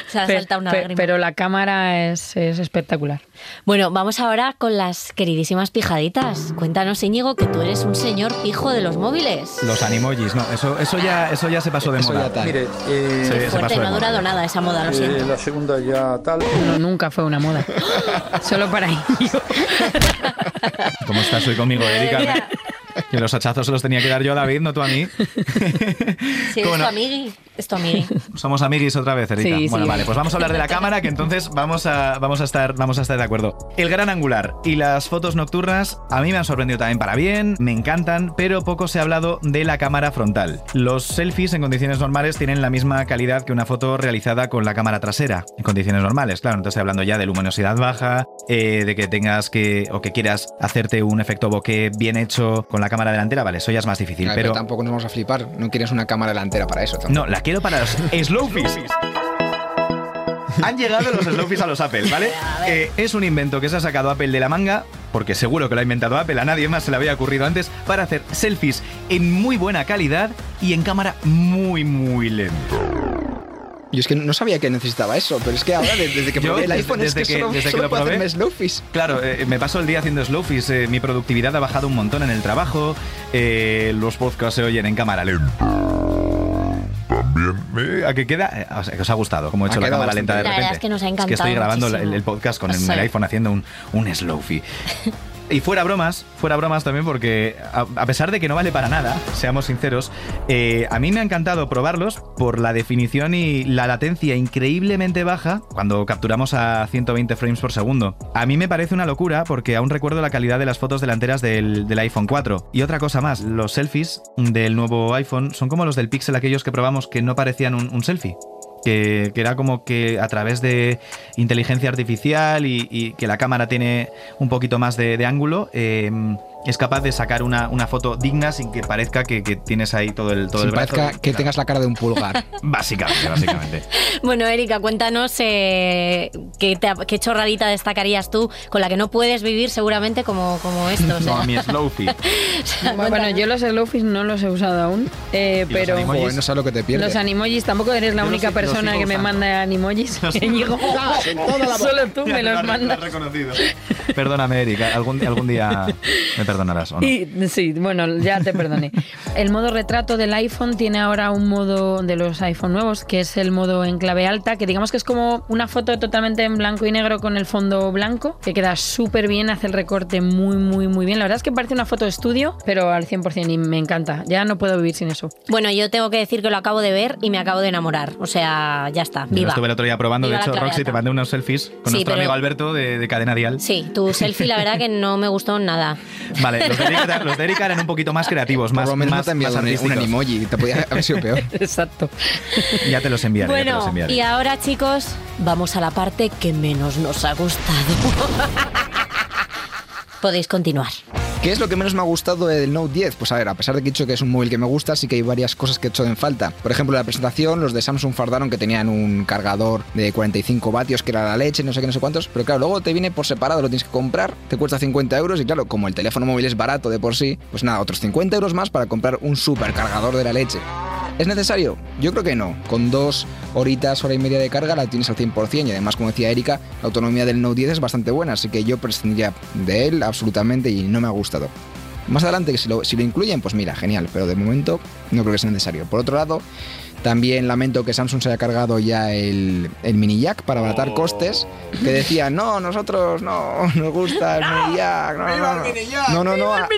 Speaker 4: Se ha saltado una lágrima.
Speaker 8: Pero la cámara es, es espectacular.
Speaker 4: Bueno, vamos ahora con las queridísimas pijaditas. Cuéntanos, Íñigo, que tú eres un señor pijo de los móviles.
Speaker 6: Los animojis, no, eso, eso, ya, eso ya se pasó de
Speaker 5: Eso
Speaker 6: moda.
Speaker 5: ya tal.
Speaker 11: Mire, eh,
Speaker 6: Se- se
Speaker 4: Fuerte, no ha
Speaker 6: moda.
Speaker 4: durado nada esa moda, lo
Speaker 11: eh,
Speaker 4: siento.
Speaker 11: la segunda ya tal.
Speaker 8: No, nunca fue una moda. *laughs* Solo para Íñigo.
Speaker 6: ¿Cómo estás hoy conmigo, Erika? Que los hachazos se los tenía que dar yo a David, no tú a mí.
Speaker 4: Si eres
Speaker 6: ¿Cómo
Speaker 4: tu
Speaker 6: no?
Speaker 4: amigui, es tu amigui.
Speaker 6: Somos amiguis otra vez, Erika.
Speaker 8: Sí,
Speaker 6: bueno,
Speaker 8: sí.
Speaker 6: vale, pues vamos a hablar de la cámara, que entonces vamos a, vamos, a estar, vamos a estar de acuerdo. El gran angular y las fotos nocturnas a mí me han sorprendido también para bien, me encantan, pero poco se ha hablado de la cámara frontal. Los selfies en condiciones normales tienen la misma calidad que una foto realizada con la cámara trasera, en condiciones normales, claro. Entonces estoy hablando ya de luminosidad baja, eh, de que tengas que, o que quieras hacerte un efecto bokeh bien hecho con la cámara delantera, vale, eso ya es más difícil.
Speaker 5: Claro, pero
Speaker 6: pero
Speaker 5: tampoco nos vamos a flipar. No quieres una cámara delantera para eso. tampoco.
Speaker 6: no, la quiero para los *laughs* Slowfish. Han llegado los Slowfish a los Apple, ¿vale? *laughs* Eh, es un invento que se ha sacado Apple de la manga, porque seguro que lo ha inventado Apple, a nadie más se le había ocurrido antes, para hacer selfies en muy buena calidad y en cámara muy, muy lenta.
Speaker 5: Yo es que no sabía que necesitaba eso, pero es que ahora, de- desde que
Speaker 6: Yo,
Speaker 5: probé el
Speaker 6: desde-
Speaker 5: iPhone, es
Speaker 6: desde
Speaker 5: que,
Speaker 6: que-
Speaker 5: solo,
Speaker 6: desde que
Speaker 5: solo
Speaker 6: lo
Speaker 5: puedo
Speaker 6: probé-
Speaker 5: hacerme slowfish.
Speaker 6: Claro, eh, me paso el día haciendo Slowfish, eh, mi productividad ha bajado un montón en el trabajo, eh, los podcasts se oyen en cámara lenta. También. ¿A qué queda? Eh, o sea, que os ha gustado, como he hecho
Speaker 5: Ha
Speaker 6: la cámara lenta de
Speaker 4: La
Speaker 6: repente.
Speaker 4: verdad es que nos ha
Speaker 6: Es que
Speaker 4: encantado
Speaker 6: estoy grabando el, el podcast con el,
Speaker 4: Sí.
Speaker 6: el iPhone haciendo un, un Slowfi. *laughs* Y fuera bromas, fuera bromas también porque a, pesar de que no vale para nada, seamos sinceros, eh, a mí me ha encantado probarlos por la definición y la latencia increíblemente baja cuando capturamos a 120 frames por segundo. A mí me parece una locura porque aún recuerdo la calidad de las fotos delanteras del, del iPhone 4. Y otra cosa más, los selfies del nuevo iPhone son como los del Pixel aquellos que probamos que no parecían un selfie. Que, era como que a través de inteligencia artificial y, y que la cámara tiene un poquito más de, de ángulo, eh, es capaz de sacar una, una foto digna sin que parezca que, que tienes ahí todo el, todo
Speaker 5: Sin
Speaker 6: el brazo.
Speaker 5: parezca que tengas la cara de un pulgar.
Speaker 6: Básicamente, básicamente.
Speaker 4: Bueno, Erika, cuéntanos eh, qué, te- qué chorradita destacarías tú con la que no puedes vivir seguramente como, como esto. o sea.
Speaker 6: No, a mi Slowfi.
Speaker 8: Bueno, yo los Slowfish no los he usado aún, eh,
Speaker 6: ¿Y los
Speaker 8: pero
Speaker 6: animojis?
Speaker 5: Joder, no sabes lo que te pierdes.
Speaker 8: los animojis tampoco eres la
Speaker 6: Yo los
Speaker 8: única
Speaker 6: los
Speaker 8: persona
Speaker 6: sigo
Speaker 8: que me manda animojis. Solo tú me los mandas.
Speaker 6: Perdóname, Erika, algún, algún día me perdonarás. ¿o no?
Speaker 8: Y, sí, bueno, ya te perdoné. *laughs* El modo retrato del iPhone tiene ahora un modo de los iPhone nuevos, que es el modo en clave alta, que digamos que es como una foto totalmente en blanco y negro con el fondo blanco, que queda súper bien, hace el recorte muy, muy, muy bien. La verdad es que parece una foto de estudio, pero al 100% y me encanta. Ya no puedo vivir sin eso.
Speaker 4: Bueno, yo tengo que decir que lo acabo de ver y me acabo de enamorar. O sea, ya está,
Speaker 6: Yo
Speaker 4: viva.
Speaker 6: estuve el otro día probando.
Speaker 4: Viva
Speaker 6: de hecho, Roxy, te mandé unos selfies con
Speaker 4: Sí,
Speaker 6: nuestro
Speaker 4: pero-
Speaker 6: amigo Alberto de, de Cadena Dial.
Speaker 4: Sí, tu selfie la verdad que no me gustó nada. *laughs*
Speaker 6: Vale, los de, Erika, los de Erika eran un poquito más creativos, más,
Speaker 5: Por lo menos
Speaker 6: más,
Speaker 5: no te
Speaker 6: más
Speaker 5: un, un animoji, te podía haber sido peor. *laughs*
Speaker 8: Exacto.
Speaker 6: Ya te los enviaré. ya te los
Speaker 4: Bueno,
Speaker 6: enviaré.
Speaker 4: y ahora chicos, vamos a la parte que menos nos ha gustado. *laughs* Podéis continuar.
Speaker 5: ¿Qué es lo que menos me ha gustado del Note 10? Pues a ver, a pesar de que he dicho que es un móvil que me gusta, sí que hay varias cosas que he hecho en falta. Por ejemplo, en la presentación, los de Samsung fardaron que tenían un cargador de 45 vatios, que era la leche, no sé qué, no sé cuántos. Pero claro, luego te viene por separado, lo tienes que comprar, te cuesta 50 euros y claro, como el teléfono móvil es barato de por sí, pues nada, otros 50 euros más para comprar un supercargador de la leche. ¿Es necesario? Yo creo que no. Con dos horitas, hora y media de carga la tienes al 100% y además, como decía Erika, la autonomía del Note 10 es bastante buena, así que yo prescindiría de él absolutamente y no me ha gustado. Más adelante, si lo, si lo incluyen, pues mira, genial, pero de momento no creo que sea necesario. Por otro lado, también lamento que Samsung se haya cargado ya el, el mini jack para abaratar costes, que decían, no, nosotros no *laughs* nos gusta el mini jack, no, no, no, no, no, a-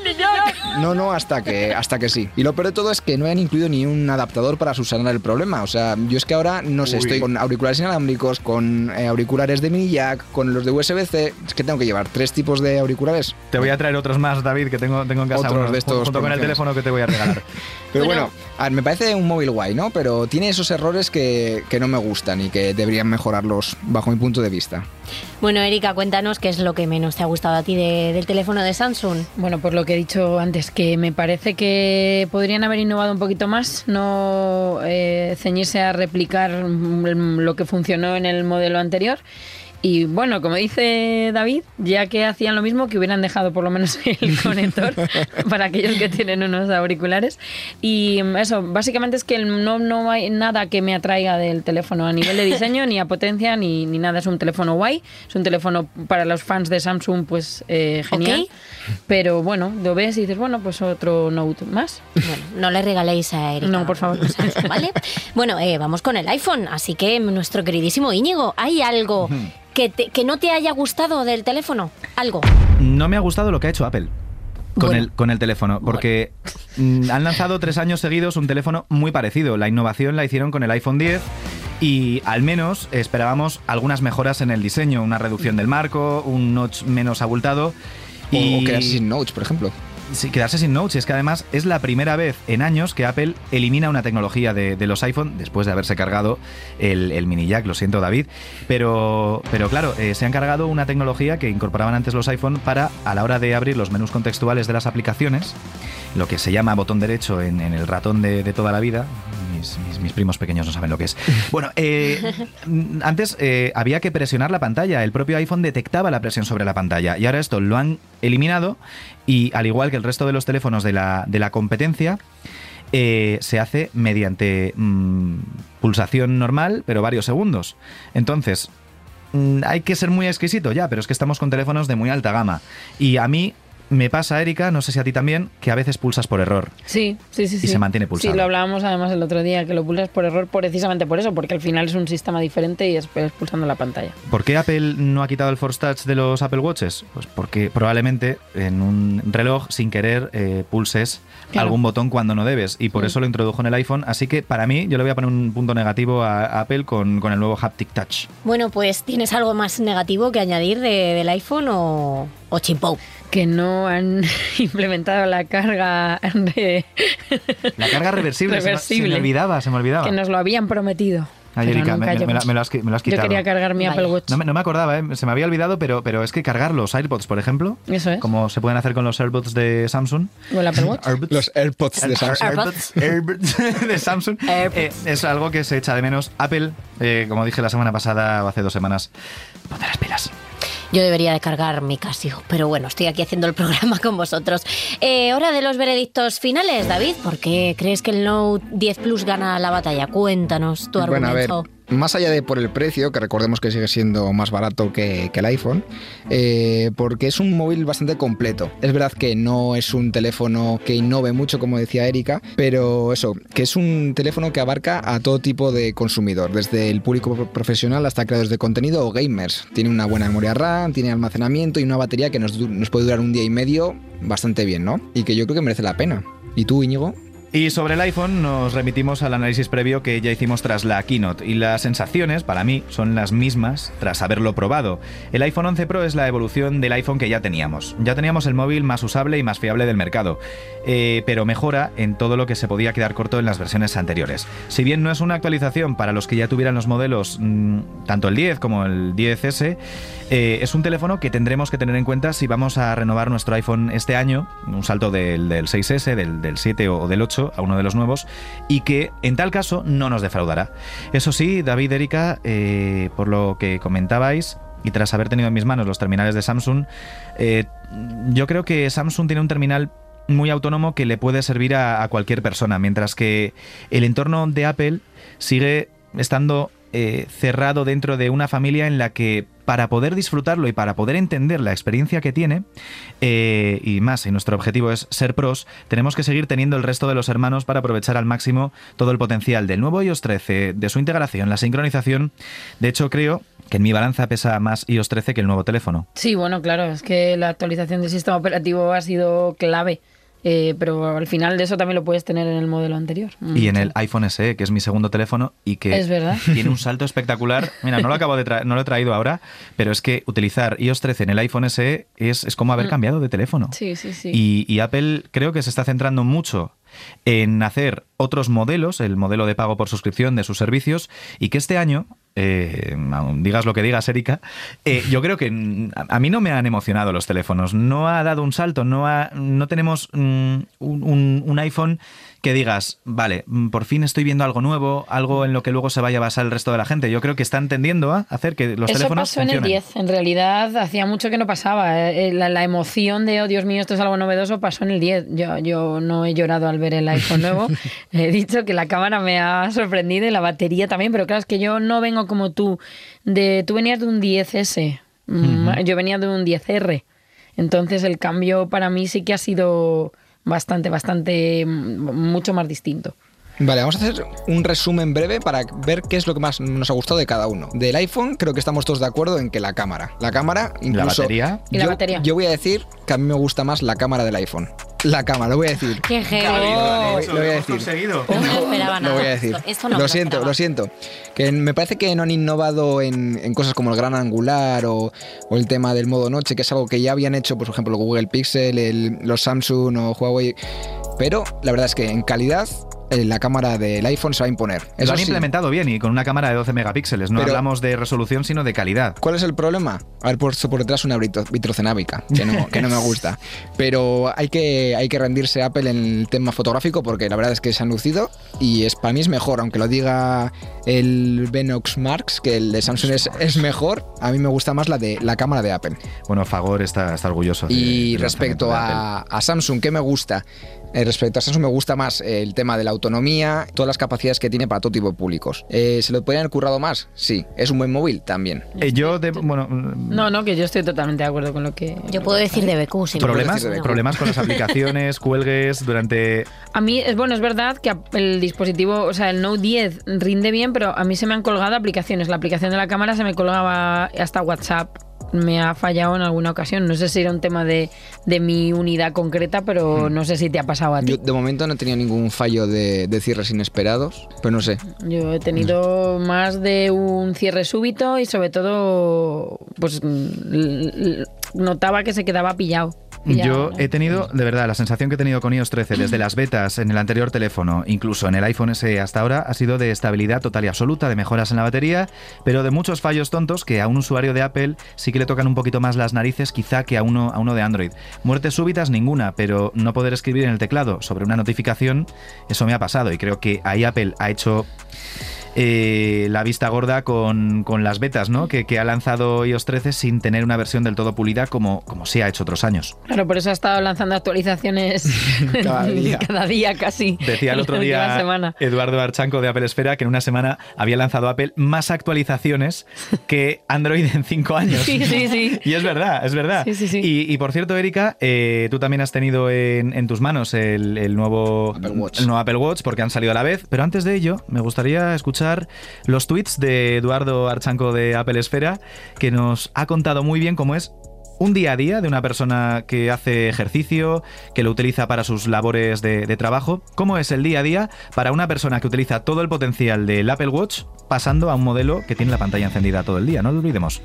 Speaker 5: no, no, hasta que, hasta que sí. Y lo peor de todo es que no han incluido ni un adaptador para subsanar el problema. O sea, yo es que ahora no sé,
Speaker 6: Uy.
Speaker 5: estoy con auriculares inalámbricos, con eh, auriculares de mini jack, con los de USB-C. Es que tengo que llevar tres tipos de auriculares.
Speaker 6: Te voy a traer otros más, David, que tengo, tengo en casa.
Speaker 5: Otros
Speaker 6: unos,
Speaker 5: de estos
Speaker 6: junto con el teléfono que te voy a regalar.
Speaker 5: Pero
Speaker 4: Bueno.
Speaker 5: bueno, a ver, me parece un móvil guay, ¿no? Pero tiene esos errores que, que no me gustan y que deberían mejorarlos bajo mi punto de vista.
Speaker 4: Bueno, Erika, cuéntanos qué es lo que menos te ha gustado a ti de- del teléfono de Samsung.
Speaker 8: Bueno, por lo que he dicho antes, que me parece que podrían haber innovado un poquito más, no eh, ceñirse a replicar mm, lo que funcionó en el modelo anterior. Y bueno, como dice David, ya que hacían lo mismo, que hubieran dejado por lo menos *laughs* el conector *laughs* para aquellos que tienen unos auriculares. Y eso, básicamente es que no, no hay nada que me atraiga del teléfono a nivel de diseño, ni a potencia, ni, ni nada. Es un teléfono guay, es un teléfono para los fans de Samsung, pues eh, genial. Pero bueno, lo ves y dices, bueno, pues otro Note más.
Speaker 4: Bueno, no le regaléis a Erika.
Speaker 8: No, por favor.
Speaker 4: ¿Vale? Bueno, eh, vamos con el iPhone. Así que, nuestro queridísimo Íñigo, ¿hay algo que, te- que no te haya gustado del teléfono? ¿Algo?
Speaker 6: No me ha gustado lo que ha hecho Apple. Con,
Speaker 4: Bueno.
Speaker 6: el, con el teléfono, porque mm, han lanzado tres años seguidos un teléfono muy parecido. La innovación la hicieron con el iPhone 10 y al menos esperábamos algunas mejoras en el diseño, una reducción del marco, un notch menos abultado.
Speaker 5: O,
Speaker 6: Y
Speaker 5: o quedarse sin notes, por ejemplo.
Speaker 6: Quedarse sin notes. Es que además es la primera vez en años que Apple elimina una tecnología de, los iPhone después de haberse cargado el, mini jack. Lo siento, David. Pero, pero claro, eh, se han cargado una tecnología que incorporaban antes los iPhone para, a la hora de abrir los menús contextuales de las aplicaciones, lo que se llama botón derecho en, el ratón de toda la vida. Mis, mis- mis primos pequeños no saben lo que es. Bueno, eh, *laughs* antes eh, había que presionar la pantalla. El propio iPhone detectaba la presión sobre la pantalla. Y ahora esto lo han eliminado y al igual que el resto de los teléfonos de la, de la competencia, eh, se hace mediante mm, pulsación normal, pero varios segundos. Entonces, mm, hay que ser muy exquisito ya, pero es que estamos con teléfonos de muy alta gama. Y a mí me pasa, Erika, no sé si a ti también, que a veces pulsas por error.
Speaker 8: Sí, sí, sí.
Speaker 6: Y
Speaker 8: sí.
Speaker 6: se mantiene pulsado.
Speaker 8: Sí, lo hablábamos además el otro día, que lo pulsas por error precisamente por eso, porque al final es un sistema diferente y es, es pulsando la pantalla.
Speaker 6: ¿Por qué Apple no ha quitado el Force Touch de los Apple Watches? Pues porque probablemente en un reloj sin querer eh, pulses
Speaker 8: Claro.
Speaker 6: algún botón cuando no debes y por eso lo introdujo en el iPhone. Así que para mí yo le voy a poner un punto negativo a a Apple con, con el nuevo Haptic Touch.
Speaker 4: Bueno, pues ¿tienes algo más negativo que añadir de- del iPhone o, o chimpou?
Speaker 8: Que no han *laughs* implementado la carga de...
Speaker 6: La carga reversible, se me- Se,
Speaker 8: Reversible.
Speaker 6: me olvidaba, se me olvidaba.
Speaker 8: que nos lo habían prometido.
Speaker 6: Ay,
Speaker 8: pero
Speaker 6: Erika,
Speaker 8: nunca
Speaker 6: me, me- me lo has, qui- me lo has
Speaker 8: Yo
Speaker 6: quitado.
Speaker 8: quería cargar mi
Speaker 4: Vaya.
Speaker 8: Apple Watch.
Speaker 6: No me, no me acordaba, ¿eh? se me había olvidado, pero, pero es que cargar los AirPods, por ejemplo,
Speaker 8: Eso es.
Speaker 6: como se pueden hacer con los AirPods de Samsung,
Speaker 8: ¿O el Apple Watch?
Speaker 5: Los AirPods de Samsung.
Speaker 4: AirPods. *laughs*
Speaker 6: AirPods de Samsung
Speaker 4: AirPods.
Speaker 6: eh, es algo que se echa de menos. Apple, eh, como dije la semana pasada o hace dos semanas, ponte las pilas.
Speaker 4: Yo debería de cargar mi Casio, pero bueno, estoy aquí haciendo el programa con vosotros. Eh, hora de los veredictos finales, David. ¿Por qué crees que el Note 10 Plus gana la batalla? Cuéntanos tu
Speaker 5: Bueno, a ver,
Speaker 4: argumento.
Speaker 5: Más allá de por el precio, que recordemos que sigue siendo más barato que, el iPhone, eh, porque es un móvil bastante completo. Es verdad que no es un teléfono que innove mucho, como decía Erika, pero eso, que es un teléfono que abarca a todo tipo de consumidor, desde el público pro- profesional hasta creadores de contenido o gamers. Tiene una buena memoria RAM, tiene almacenamiento y una batería que nos, nos puede durar un día y medio bastante bien, ¿no? Y que yo creo que merece la pena. ¿Y tú, Íñigo?
Speaker 6: Y sobre el iPhone nos remitimos al análisis previo que ya hicimos tras la keynote y las sensaciones para mí son las mismas tras haberlo probado. El iPhone 11 Pro es la evolución del iPhone que ya teníamos. Ya teníamos el móvil más usable y más fiable del mercado, eh, pero mejora en todo lo que se podía quedar corto en las versiones anteriores. Si bien no es una actualización para los que ya tuvieran los modelos mm, tanto el 10 como el 10S, eh, es un teléfono que tendremos que tener en cuenta si vamos a renovar nuestro iPhone este año, un salto del, del 6S, del, del 7 o del 8 a uno de los nuevos, y que en tal caso no nos defraudará. Eso sí, David, Erika, eh, por lo que comentabais, y tras haber tenido en mis manos los terminales de Samsung, eh, yo creo que Samsung tiene un terminal muy autónomo que le puede servir a, a cualquier persona, mientras que el entorno de Apple sigue estando eh, cerrado dentro de una familia en la que para poder disfrutarlo y para poder entender la experiencia que tiene, eh, y más, si nuestro objetivo es ser pros, tenemos que seguir teniendo el resto de los hermanos para aprovechar al máximo todo el potencial del nuevo iOS 13, de su integración, la sincronización. De hecho, creo que en mi balanza pesa más iOS 13 que el nuevo teléfono.
Speaker 8: Sí, bueno, claro, es que la actualización del sistema operativo ha sido clave. Eh, pero al final de eso también lo puedes tener en el modelo anterior.
Speaker 6: Y en el iPhone SE, que es mi segundo teléfono y que
Speaker 8: Es verdad.
Speaker 6: tiene un salto espectacular. Mira, no lo acabo de traer, no lo he traído ahora, pero es que utilizar iOS 13 en el iPhone SE es, es como haber
Speaker 8: Mm.
Speaker 6: cambiado de teléfono.
Speaker 8: Sí, sí, sí.
Speaker 6: Y, y Apple creo que se está centrando mucho en hacer otros modelos, el modelo de pago por suscripción de sus servicios, y que este año eh, digas lo que digas, Erika, eh, yo creo que a mí no me han emocionado los teléfonos. No ha dado un salto, no, ha- no tenemos mm, un, iPhone que digas, vale, mm, por fin estoy viendo algo nuevo, algo en lo que luego se vaya a basar el resto de la gente. Yo creo que están tendiendo a hacer que los
Speaker 8: Eso
Speaker 6: teléfonos
Speaker 8: pasó en el
Speaker 6: funcionen.
Speaker 8: 10. En realidad, hacía mucho que no pasaba. Eh, La, la emoción de, oh Dios mío, esto es algo novedoso, pasó en el 10. Yo, yo no he llorado al ver el iPhone nuevo. *laughs* he dicho que la cámara me ha sorprendido y la batería también, pero claro, es que yo no vengo como tú. De, tú venías de un 10S, mm,
Speaker 5: Ujú.
Speaker 8: yo venía de un 10R. Entonces, el cambio para mí sí que ha sido bastante, bastante, mm, mucho más distinto.
Speaker 5: Vale, vamos a hacer un resumen breve para ver qué es lo que más nos ha gustado de cada uno. Del iPhone, creo que estamos todos de acuerdo en que la cámara. La cámara, incluso.
Speaker 6: batería?
Speaker 8: Y la
Speaker 5: yo,
Speaker 8: batería.
Speaker 5: yo voy a decir que a mí me gusta más la cámara del iPhone. La cámara, lo voy a decir.
Speaker 4: ¡Qué heavy!
Speaker 5: Lo voy- lo voy a decir.
Speaker 6: conseguido.
Speaker 4: No me lo esperaba
Speaker 5: Lo
Speaker 4: nada.
Speaker 5: voy a decir.
Speaker 4: Esto, esto no me
Speaker 5: lo siento,
Speaker 4: esperaba.
Speaker 5: lo siento. Que me parece que no han innovado en, en cosas como el gran angular o, o el tema del modo noche, que es algo que ya habían hecho, por ejemplo, Google Pixel, el- los Samsung o Huawei. Pero la verdad es que en calidad eh, la cámara del iPhone se va a imponer.
Speaker 6: Lo
Speaker 5: Eso
Speaker 6: han
Speaker 5: sí.
Speaker 6: implementado bien y con una cámara de 12 megapíxeles. No
Speaker 5: Pero-
Speaker 6: hablamos de resolución, sino de calidad.
Speaker 5: ¿Cuál es el problema? A ver, por, detrás una vitro- vitrocenábica, que no, que no me *laughs* gusta. Pero hay que, hay que rendirse a Apple en el tema fotográfico porque la verdad es que se han lucido y es, para mí es mejor, aunque lo diga el Venox Marks, que el de Samsung es, es mejor, a mí me gusta más la de la cámara de Apple.
Speaker 6: Bueno, Fagor está, está orgulloso. de-
Speaker 5: Y respecto a, a Samsung, ¿qué me gusta? Eh, respecto a Samsung me gusta más eh, el tema de la autonomía, todas las capacidades que tiene para todo tipo de públicos. Eh, ¿Se lo podrían haber currado más? Sí. ¿Es un buen móvil? También.
Speaker 6: Eh, yo, de- bueno,
Speaker 8: No, no, que yo estoy totalmente de acuerdo con lo que.
Speaker 4: Yo puedo decir de BQ, sin
Speaker 6: problemas,
Speaker 5: decir de-
Speaker 6: problemas con las *laughs* aplicaciones, cuelgues durante
Speaker 8: A mí, es bueno, es verdad que el dispositivo, o sea, el Note 10 rinde bien, pero a mí se me han colgado aplicaciones. La aplicación de la cámara se me colgaba hasta WhatsApp. Me ha fallado en alguna ocasión. No sé si era un tema de, de mi unidad concreta, pero no sé si te ha pasado a ti.
Speaker 5: Yo de momento no he tenido ningún fallo de, de cierres inesperados, pero no sé.
Speaker 8: Yo he tenido más de un cierre súbito y sobre todo, pues notaba que se quedaba pillado.
Speaker 6: Yo he tenido, de verdad, la sensación que he tenido con iOS 13 desde las betas en el anterior teléfono, incluso en el iPhone SE hasta ahora, ha sido de estabilidad total y absoluta, de mejoras en la batería, pero de muchos fallos tontos que a un usuario de Apple sí que le tocan un poquito más las narices quizá que a uno, a uno de Android. Muertes súbitas ninguna, pero no poder escribir en el teclado sobre una notificación, eso me ha pasado y creo que ahí Apple ha hecho eh, la vista gorda con, con las betas, ¿no? Que, que ha lanzado iOS 13 sin tener una versión del todo pulida como, como sí ha hecho otros años.
Speaker 8: Claro, por eso ha estado lanzando actualizaciones *laughs*
Speaker 5: Cada día. *laughs*
Speaker 8: cada día casi.
Speaker 6: Decía el otro día
Speaker 8: semana.
Speaker 6: Eduardo Archanco de Apple Esfera que en una semana había lanzado Apple más actualizaciones *laughs* que Android en cinco años.
Speaker 8: Sí, sí, sí.
Speaker 6: Y es verdad, es verdad.
Speaker 8: Sí, sí, sí.
Speaker 6: Y, y por cierto, Erika, eh, tú también has tenido en, en tus manos el, el nuevo
Speaker 5: Apple Watch.
Speaker 6: el nuevo Apple Watch porque han salido a la vez. Pero antes de ello, me gustaría escuchar los tweets de Eduardo Archanco de Apple Esfera que nos ha contado muy bien cómo es un día a día de una persona que hace ejercicio, que lo utiliza para sus labores de, de trabajo. ¿Cómo es el día a día para una persona que utiliza todo el potencial del Apple Watch pasando a un modelo que tiene la pantalla encendida todo el día? No lo olvidemos.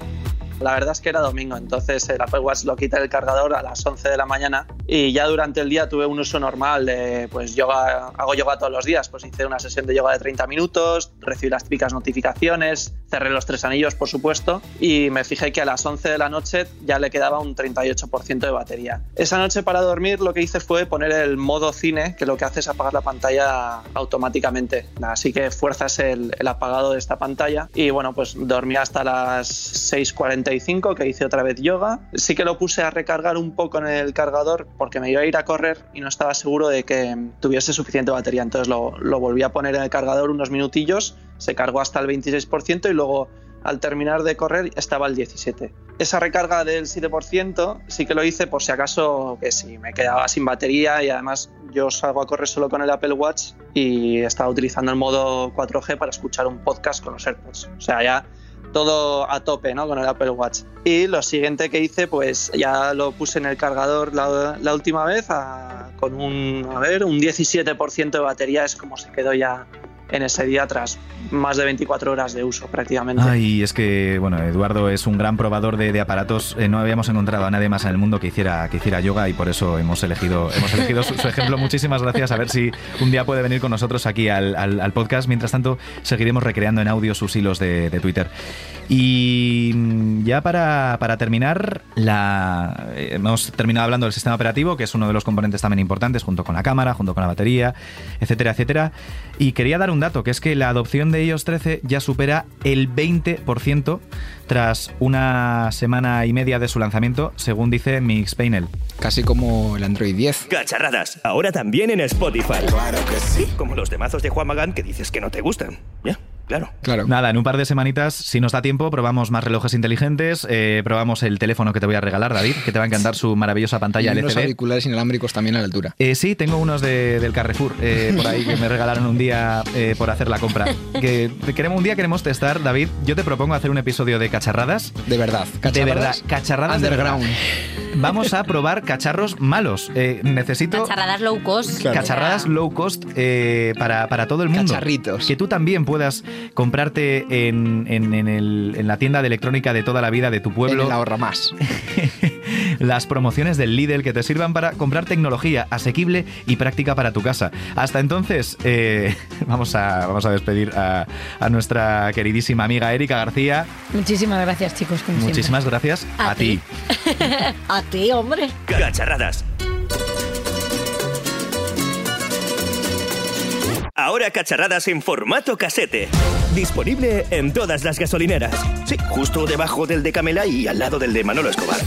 Speaker 11: La verdad es que era domingo, entonces el Apple Watch lo quita del cargador a las 11 de la mañana y ya durante el día tuve un uso normal de, pues yoga, hago yoga todos los días, pues hice una sesión de yoga de 30 minutos, recibí las típicas notificaciones, cerré los tres anillos por supuesto y me fijé que a las 11 de la noche ya le quedaba un 38% de batería. Esa noche para dormir lo que hice fue poner el modo cine, que lo que hace es apagar la pantalla automáticamente, así que fuerzas el, el apagado de esta pantalla y bueno, pues dormí hasta las 6.45 que hice otra vez yoga. Sí que lo puse a recargar un poco en el cargador porque me iba a ir a correr y no estaba seguro de que tuviese suficiente batería, entonces lo, lo volví a poner en el cargador unos minutillos, se cargó hasta el 26% y luego al terminar de correr estaba el 17. Esa recarga del 7% sí que lo hice por si acaso que si me quedaba sin batería y además yo salgo a correr solo con el Apple Watch y estaba utilizando el modo 4G para escuchar un podcast con los AirPods. O sea, ya todo a tope ¿no? con el Apple Watch. Y lo siguiente que hice, pues ya lo puse en el cargador la, última vez con un, a ver, un 17% de batería, es como se quedó ya en ese día tras más de 24 horas de uso prácticamente.
Speaker 6: Ay, es que, bueno, Eduardo es un gran probador de, de aparatos. Eh, no habíamos encontrado a nadie más en el mundo que hiciera, que hiciera yoga y por eso hemos elegido, hemos elegido su, su ejemplo. Muchísimas gracias. A ver si un día puede venir con nosotros aquí al, al- al podcast. Mientras tanto, seguiremos recreando en audio sus hilos de, de Twitter. Y mm, ya para, para terminar, la, eh, hemos terminado hablando del sistema operativo, que es uno de los componentes también importantes, junto con la cámara, junto con la batería, etcétera, etcétera. Y quería dar un dato, que es que la adopción de iOS 13 ya supera el 20% tras una semana y media de su lanzamiento, según dice Mixpanel.
Speaker 5: Casi como el Android 10.
Speaker 3: Cacharradas, ahora también en Spotify. Claro que sí. Como los demazos de Juan Magán que dices que no te gustan. Ya, claro.
Speaker 5: Claro.
Speaker 6: Nada, en un par de semanitas, si nos da tiempo, probamos más relojes inteligentes, eh, probamos el teléfono que te voy a regalar, David, que te va a encantar su maravillosa pantalla
Speaker 5: y unos
Speaker 6: LCD.
Speaker 5: auriculares inalámbricos también a la altura.
Speaker 6: Eh, sí, tengo unos de- del Carrefour eh, *laughs* por ahí que me regalaron un día eh, por hacer la compra. Que queremos un día queremos testar, David. Yo te propongo hacer un episodio de cacharradas.
Speaker 5: De verdad.
Speaker 6: De verdad, cacharradas de verdad.
Speaker 5: Underground.
Speaker 6: Vamos a probar cacharros malos. Eh, necesito
Speaker 4: Cacharradas low cost.
Speaker 6: cacharradas low cost eh, para, para todo el mundo.
Speaker 5: Cacharritos.
Speaker 6: Que tú también puedas comprarte en, en- en el- en la tienda de electrónica de toda la vida de tu pueblo.
Speaker 5: En el ahorra más. *laughs*
Speaker 6: las promociones del Lidl que te sirvan para comprar tecnología asequible y práctica para tu casa. Hasta entonces, eh, *laughs* vamos, a, vamos a despedir a, a nuestra queridísima amiga Erika García.
Speaker 8: Muchísimas gracias, chicos. como siempre.
Speaker 6: Muchísimas gracias a,
Speaker 4: A
Speaker 6: ti.
Speaker 4: ti. *laughs* A ti, hombre.
Speaker 3: Cacharradas. Ahora cacharradas en formato casete. Disponible en todas las gasolineras. Sí, justo debajo del de Camela y al lado del de Manolo Escobar.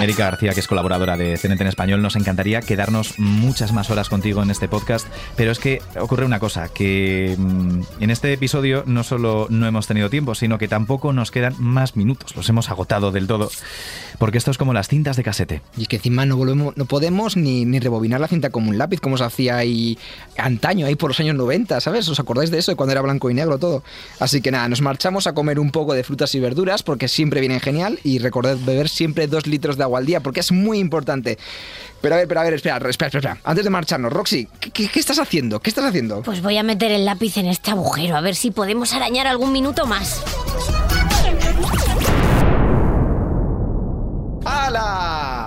Speaker 6: Erika García, que es colaboradora de CNT en Español, nos encantaría quedarnos muchas más horas contigo en este podcast, pero es que ocurre una cosa, que mm, en este episodio no solo no hemos tenido tiempo, sino que tampoco nos quedan más minutos, los hemos agotado del todo, porque esto es como las cintas de casete.
Speaker 5: Y es que encima no volvemos, no podemos ni, ni rebobinar la cinta como un lápiz, como se hacía ahí antaño, ahí por los años 90, ¿sabes? ¿Os acordáis de eso? De cuando era blanco y negro todo. Así que nada, nos marchamos a comer un poco de frutas y verduras, porque siempre vienen genial, y recordad beber siempre dos litros de agua al día, porque es muy importante. Pero a ver, pero a ver, espera, espera, espera. espera. Antes de marcharnos, Roxy, ¿qué, qué- qué estás haciendo? ¿Qué estás haciendo?
Speaker 4: Pues voy a meter el lápiz en este agujero, a ver si podemos arañar algún minuto más.
Speaker 5: ¡Hala!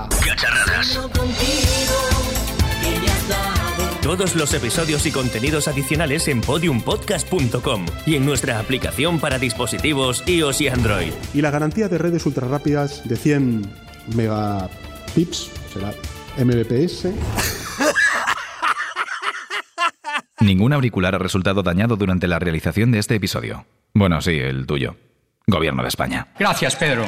Speaker 3: Todos los episodios y contenidos adicionales en podiumpodcast.com y en nuestra aplicación para dispositivos iOS y Android.
Speaker 12: Y la garantía de redes ultra rápidas de 100 megapips, será Mbps. *laughs*
Speaker 6: Ningún auricular ha resultado dañado durante la realización de este episodio. Bueno, sí, el tuyo. Gobierno de España.
Speaker 10: Gracias, Pedro.